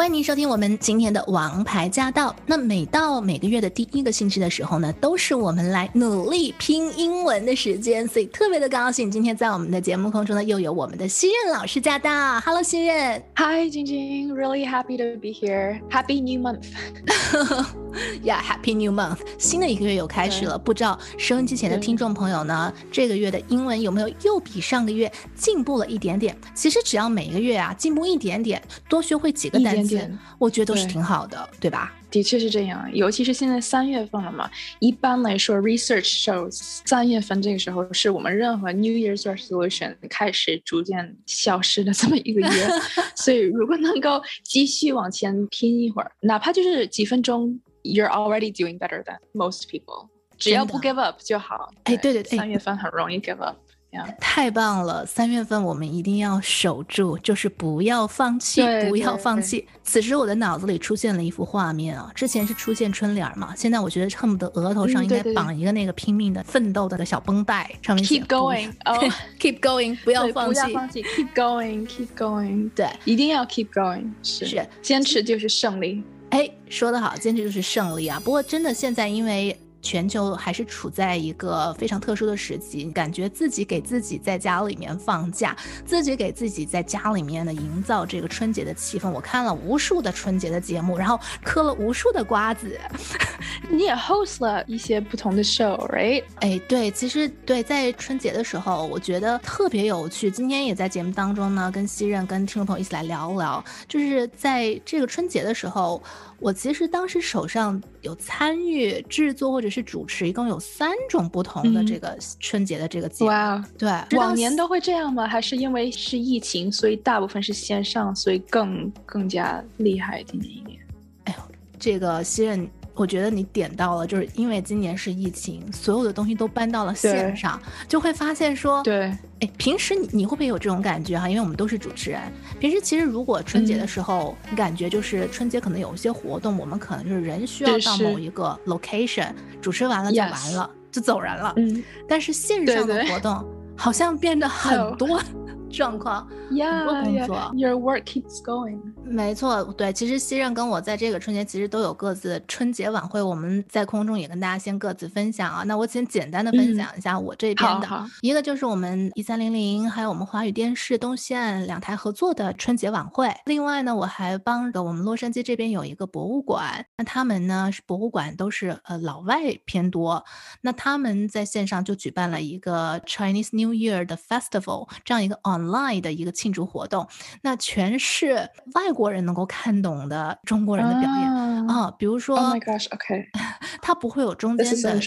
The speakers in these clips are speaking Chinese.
欢迎您收听我们今天的王牌驾到。那每到每个月的第一个星期的时候呢，都是我们来努力拼英文的时间，所以特别的高兴，今天在我们的节目空中呢，又有我们的新任老师驾到。Hello，新任。Hi, Jingjing. Really happy to be here. Happy new month. Yeah, Happy New Month. 新的一个月又开始了，不知道收音机前的听众朋友呢，这个月的英文有没有又比上个月进步了一点点？其实只要每个月啊进步一点点，多学会几个单词，我觉得都是挺好的，对吧？的确是这样，尤其是现在三月份了嘛。一般来说，research shows 三月份这个时候是我们任何 New Year's resolution 开始逐渐消失的这么一个月。所以如果能够继续往前拼一会儿，哪怕就是几分钟。you're already doing better than most people. 只要不 give up 就好。哎，对对对，三月份很容易 give up。太棒了！三月份我们一定要守住，就是不要放弃，不要放弃。此时我的脑子里出现了一幅画面啊，之前是出现春联嘛，现在我觉得恨不得额头上应该绑一个那个拼命的奋斗的小绷带，上面 keep going，keep going，不要放弃，不要放弃，keep going，keep going，对，一定要 keep going，是坚持就是胜利。哎，说得好，坚持就是胜利啊！不过真的，现在因为全球还是处在一个非常特殊的时期，感觉自己给自己在家里面放假，自己给自己在家里面呢营造这个春节的气氛。我看了无数的春节的节目，然后嗑了无数的瓜子。你也 host 了一些不同的 show，right？哎，对，其实对，在春节的时候，我觉得特别有趣。今天也在节目当中呢，跟西任、跟听众朋友一起来聊聊，就是在这个春节的时候。我其实当时手上有参与制作或者是主持，一共有三种不同的这个春节的这个节目。哇，对，往年都会这样吗？还是因为是疫情，所以大部分是线上，所以更更加厉害一点一点？哎呦，这个新任。我觉得你点到了，就是因为今年是疫情，所有的东西都搬到了线上，就会发现说，对，哎，平时你你会不会有这种感觉哈？因为我们都是主持人，平时其实如果春节的时候，你感觉就是春节可能有一些活动，我们可能就是人需要到某一个 location，主持完了就完了，就走人了。嗯，但是线上的活动好像变得很 多。状况，很多工作，Your work keeps going。没错，对，其实西任跟我在这个春节其实都有各自春节晚会，我们在空中也跟大家先各自分享啊。那我先简单的分享一下我这边的，一个就是我们一三零零，还有我们华语电视东西岸两台合作的春节晚会。另外呢，我还帮着我们洛杉矶这边有一个博物馆，那他们呢是博物馆都是呃老外偏多，那他们在线上就举办了一个 Chinese New Year 的 Festival 这样一个 on。Online 的一个庆祝活动，那全是外国人能够看懂的中国人的表演。啊，比如说，Oh my gosh，OK，它不会有中间的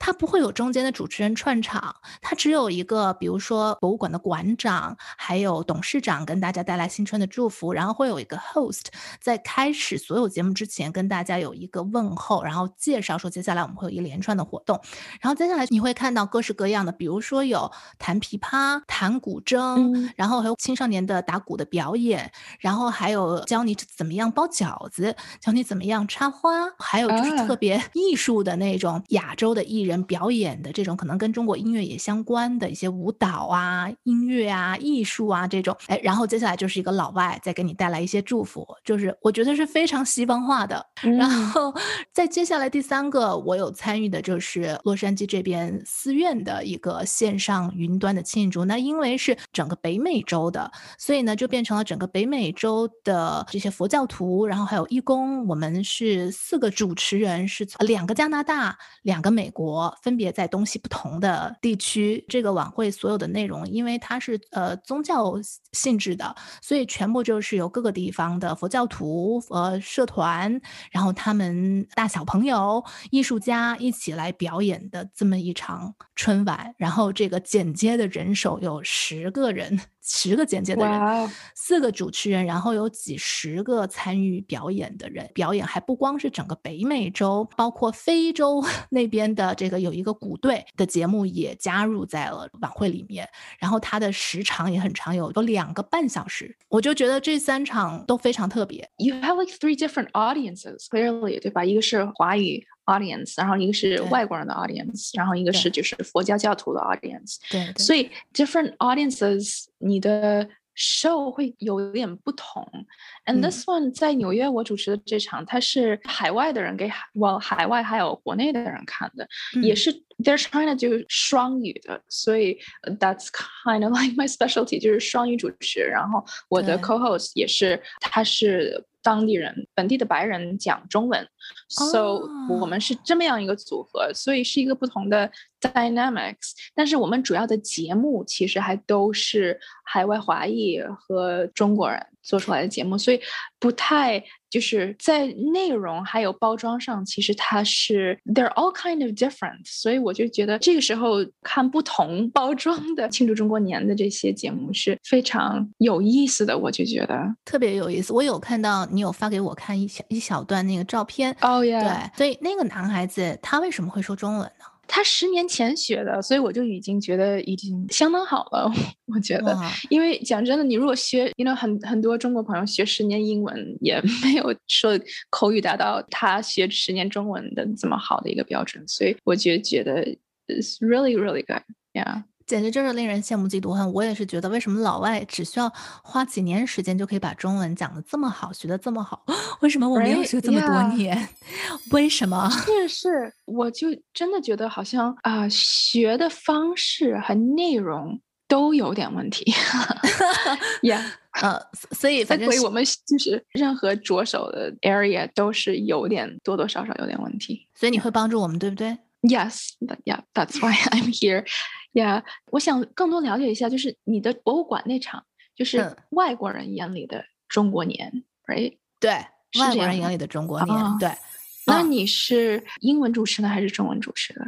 它不会有中间的主持人串场，它只有一个，比如说博物馆的馆长还有董事长跟大家带来新春的祝福，然后会有一个 host 在开始所有节目之前跟大家有一个问候，然后介绍说接下来我们会有一连串的活动，然后接下来你会看到各式各样的，比如说有弹琵琶、弹。古筝，然后还有青少年的打鼓的表演，然后还有教你怎么样包饺子，教你怎么样插花，还有就是特别艺术的那种亚洲的艺人表演的这种可能跟中国音乐也相关的一些舞蹈啊、音乐啊、艺术啊这种。哎，然后接下来就是一个老外再给你带来一些祝福，就是我觉得是非常西方化的。然后 再接下来第三个我有参与的就是洛杉矶这边寺院的一个线上云端的庆祝，那因为。是整个北美洲的，所以呢，就变成了整个北美洲的这些佛教徒，然后还有义工，我们是四个主持人，是两个加拿大，两个美国，分别在东西不同的地区。这个晚会所有的内容，因为它是呃宗教性质的，所以全部就是由各个地方的佛教徒、呃社团，然后他们大小朋友、艺术家一起来表演的这么一场春晚。然后这个剪接的人手有十个人，十个简介的人四个主持人，然后有几十个参与表演的人。表演还不光是整个北美洲，包括非洲 那边的这个有一个鼓队的节目也加入在了晚会里面。然后它的时长也很长，有有两个半小时。我就觉得这三场都非常特别。You have like three different audiences, clearly，对吧？一个是华语 audience，然后一个是对外国人的 audience，然后一个是就是佛教教徒的 audience。对，对所以 different audiences，你的 show 会有点不同。And 嗯 this one 在纽约我主持的这场，它是海外的人给海，well 海外还有国内的人看的，也嗯是 they're trying to do 双语的，所以呃 that's kind of like my specialty，就是双语主持。然后我的对 co-host 也是，他是 当地人，本地的白人讲中文，so 我哦们是这么样一个组合，所以是一个不同的 dynamics。但是我们主要的节目其实还都是海外华裔和中国人做出来的节目，所以不太就是在内容还有包装上，其实它是 they're all kind of different。所以我就觉得这个时候看不同包装的庆祝中国年的这些节目是非常有意思的，我就觉得。特别有意思。我有看到你有发给我看一小一小段那个照片。哦耶！对，所以那个男孩子他为什么会说中文呢？他十年前学的，所以我就已经觉得已经相当好了。我觉得，因为讲真的，你如果学，因为很很多中国朋友学十年英文，也 没有说口语达到他学十年中文的这么好的一个标准，所以我就觉得 really really good。简直就是令人羡慕嫉妒恨。我也是觉得，为什么老外只需要花几年时间就可以把中文讲得这么好，学得这么好？为什么我们要 Right? 学这么多.年？为什么？是是，我就真的觉得好像啊、学的方式和内容都有点问题。yeah。呃，所以反正是所以我们就是任何着手的 area 都是有点多多少少有点问题。所以你会帮助我们，对不对？Yes, yeah, that's why I'm here. Yeah，我想更多了解一下，就是你的博物馆那场，就是嗯外国人眼里的中国年，right？对，外国人眼里的中国年，哦对。啊那你是英文主持呢，还是中文主持的？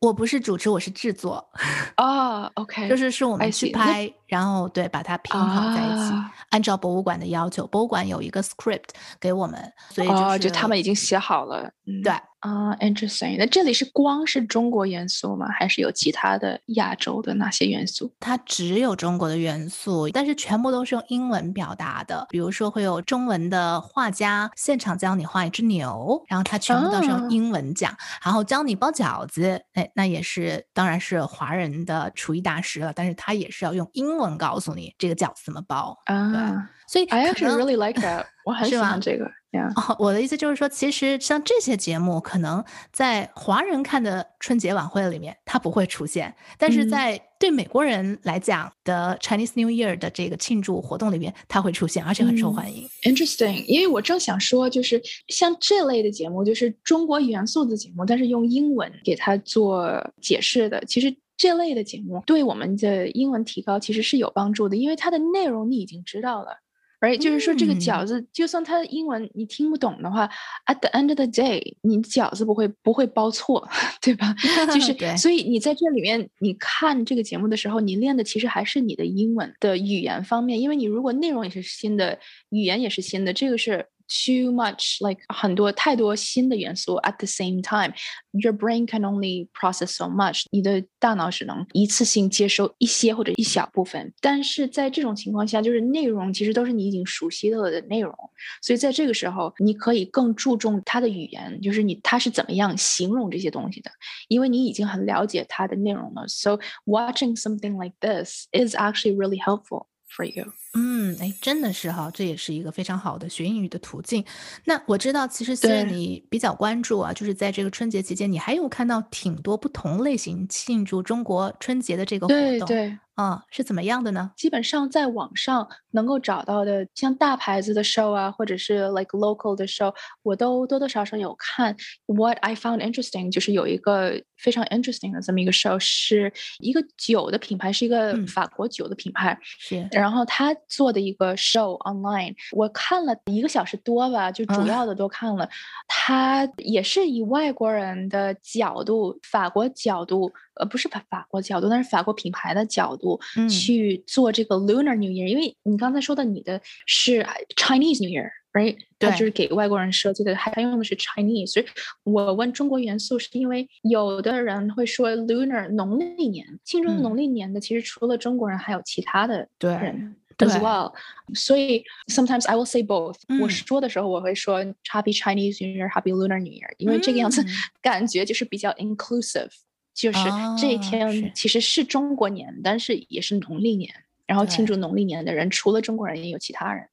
我不是主持，我是制作，哦，OK，就是是我们去拍，然后对把它拼好在一起，啊按照博物馆的要求，博物馆有一个 script 给我们，所以就是、他们已经写好了。嗯对啊、i n t e r e s t i n g 那这里是光是中国元素吗？还是有其他的亚洲的哪些元素？它只有中国的元素，但是全部都是用英文表达的。比如说会有中文的画家现场教你画一只牛，然后他全部都是哦用英文讲，然后教你包饺子，哎，那也是当然是华人的厨艺大师了，但是他也是要用英文告诉你这个饺子怎么包。啊所以，I actually really like that，我很喜欢这个。哦，我的意思就是说，其实像这些节目，可能在华人看的春节晚会里面，它不会出现，但是嗯在对美国人来讲的 Chinese New Year 的这个庆祝活动里面，它会出现，而且很受嗯欢迎。Interesting，因为我正想说，就是像这类的节目，就是中国元素的节目，但是用英文给它做解释的，其实这类的节目对我们的英文提高其实是有帮助的，因为它的内容你已经知道了。right？就是说，这个嗯饺子，就算它的英文你听不懂的话，at the end of the day，你饺子不会不会包错，对吧？就 是对，所以你在这里面，你看这个节目的时候，你练的其实还是你的英文的语言方面，因为你如果内容也是新的，语言也是新的，这个是 too much like 很多太多新的元素 at the same time。Your brain can only process so much，你的大脑只能一次性接收一些或者一小部分。但是在这种情况下，就是内容其实都是你已经熟悉了的内容，所以在这个时候，你可以更注重它的语言，就是你它是怎么样形容这些东西的，因为你已经很了解它的内容了。So watching something like this is actually really helpful for you. 嗯，哎，真的是哈，这也是一个非常好的学英语的途径。那我知道，其实虽然对你比较关注啊，就是在这个春节期间，你还有看到挺多不同类型庆祝中国春节的这个活动，对对。啊、是怎么样的呢？基本上在网上能够找到的，像大牌子的 show 啊，或者是 like local 的 show，我都多多少少有看。What I found interesting 就是有一个非常 interesting 的这么一个 show，是一个酒的品牌，是一个嗯法国酒的品牌，是然后它做的一个 show online，我看了一个小时多吧，就主要的都看了。他也是以外国人的角度，法国角度，呃，不是法法国角度，但是法国品牌的角度去做这个 Lunar New Year。因为你刚才说的，你的是 Chinese New Year。right，它就是给外国人设计的，还用的是 Chinese。所以我问中国元素，是因为有的人会说 lunar 农历年，庆祝农历年的，其实除了中国人，还有其他的人 as well。所以 sometimes I will say both。我说的时候，我会说 Happy Chinese New Year，Happy Lunar New Year，因为这个样子感觉就是比较 inclusive，就是这一天其实是中国年，但是也是农历年。然后庆祝农历年的人，除了中国人，也有其他人。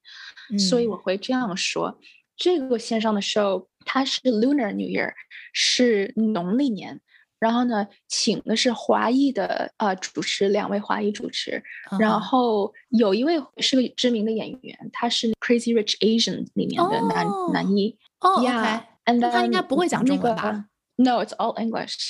所以我会这样说：这个线上的 show 它是 Lunar New Year，是农历年。 然后呢，请的是华裔的呃主持，两位华裔主持。然后有一位是个知名的演员，他是 Crazy Rich Asian 里面的男男一。哦，OK，他应该不会讲中文吧？No, it's all English.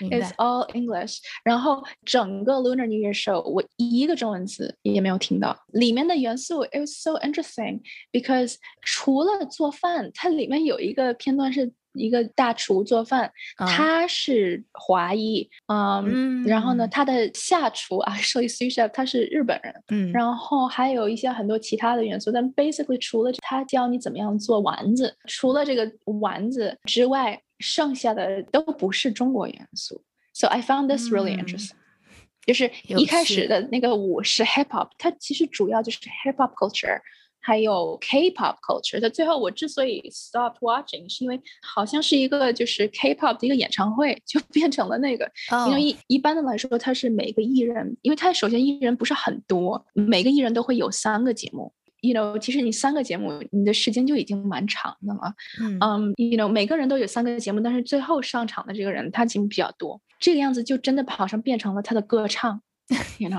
It's all English. 然后整个 Lunar New Year show 我一个中文词也没有听到。里面的元素 it was so interesting because 除了做饭，它里面有一个片段是一个大厨做饭，他是华裔，嗯，然后呢，他的下厨 啊，actually sous chef 他是日本人，嗯，然后还有一些很多其他的元素，但 basically 除了他教你怎么样做丸子，除了这个丸子之外。剩下的都不是中国元素，so I found this really interesting。就是一开始的那个舞是 hip hop，它其实主要就是 hip hop culture，还有 K-pop culture。它最后我之所以 stopped watching，是因为好像是一个就是 K-pop 的一个演唱会，就 变成了那个。因为一一般的来说，它是每个艺人，因为它首先艺人不是很多，每个艺人都会有三个节目。you know，其实你三个节目，你的时间就已经蛮长的了。嗯，you know，每个人都有三个节目，但是最后上场的这个人他节目比较多，这个样子就真的好像变成了他的歌唱，you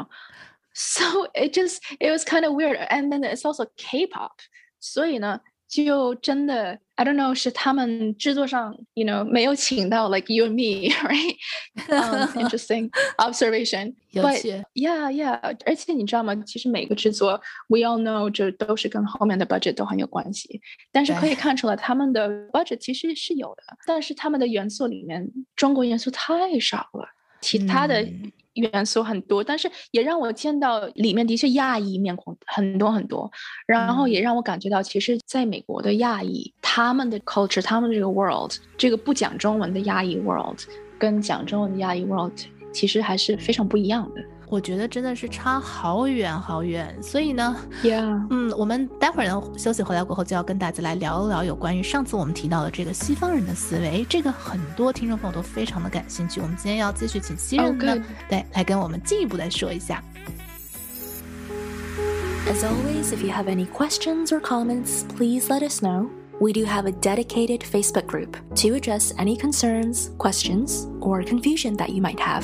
know，so it just it was kind of weird，and then it's also K-pop，所以呢。就真的，I don't know，是他们制作上，you know，没有请到 like you and me，right？Interesting observation。有趣。Yeah，yeah。而且你知道吗？其实每个制作，we all know，这都是跟后面的 budget 都很有关系。但是可以看出来，他们的 budget 其实是有的，但是他们的元素里面，中国元素太少了， 其他的。元素很多，但是也让我见到里面的确亚裔面孔很多很多，然后也让我感觉到，其实在美国的亚裔，他们的 culture，他们这个 world，这个不讲中文的亚裔 world，跟讲中文的亚裔 world，其实还是非常不一样的。我觉得真的是差好远好远，所以呢，Yeah，嗯，我们待会儿呢休息回来过后就要跟大家来聊一聊有关于上次我们提到的这个西方人的思维，这个很多听众朋友都非常的感兴趣。我们今天要继续请西人呢，对，来跟我们进一步来说一下。As always, if you have any questions or comments, please let us know. We do have a dedicated Facebook group to address any concerns, questions, or confusion that you might have.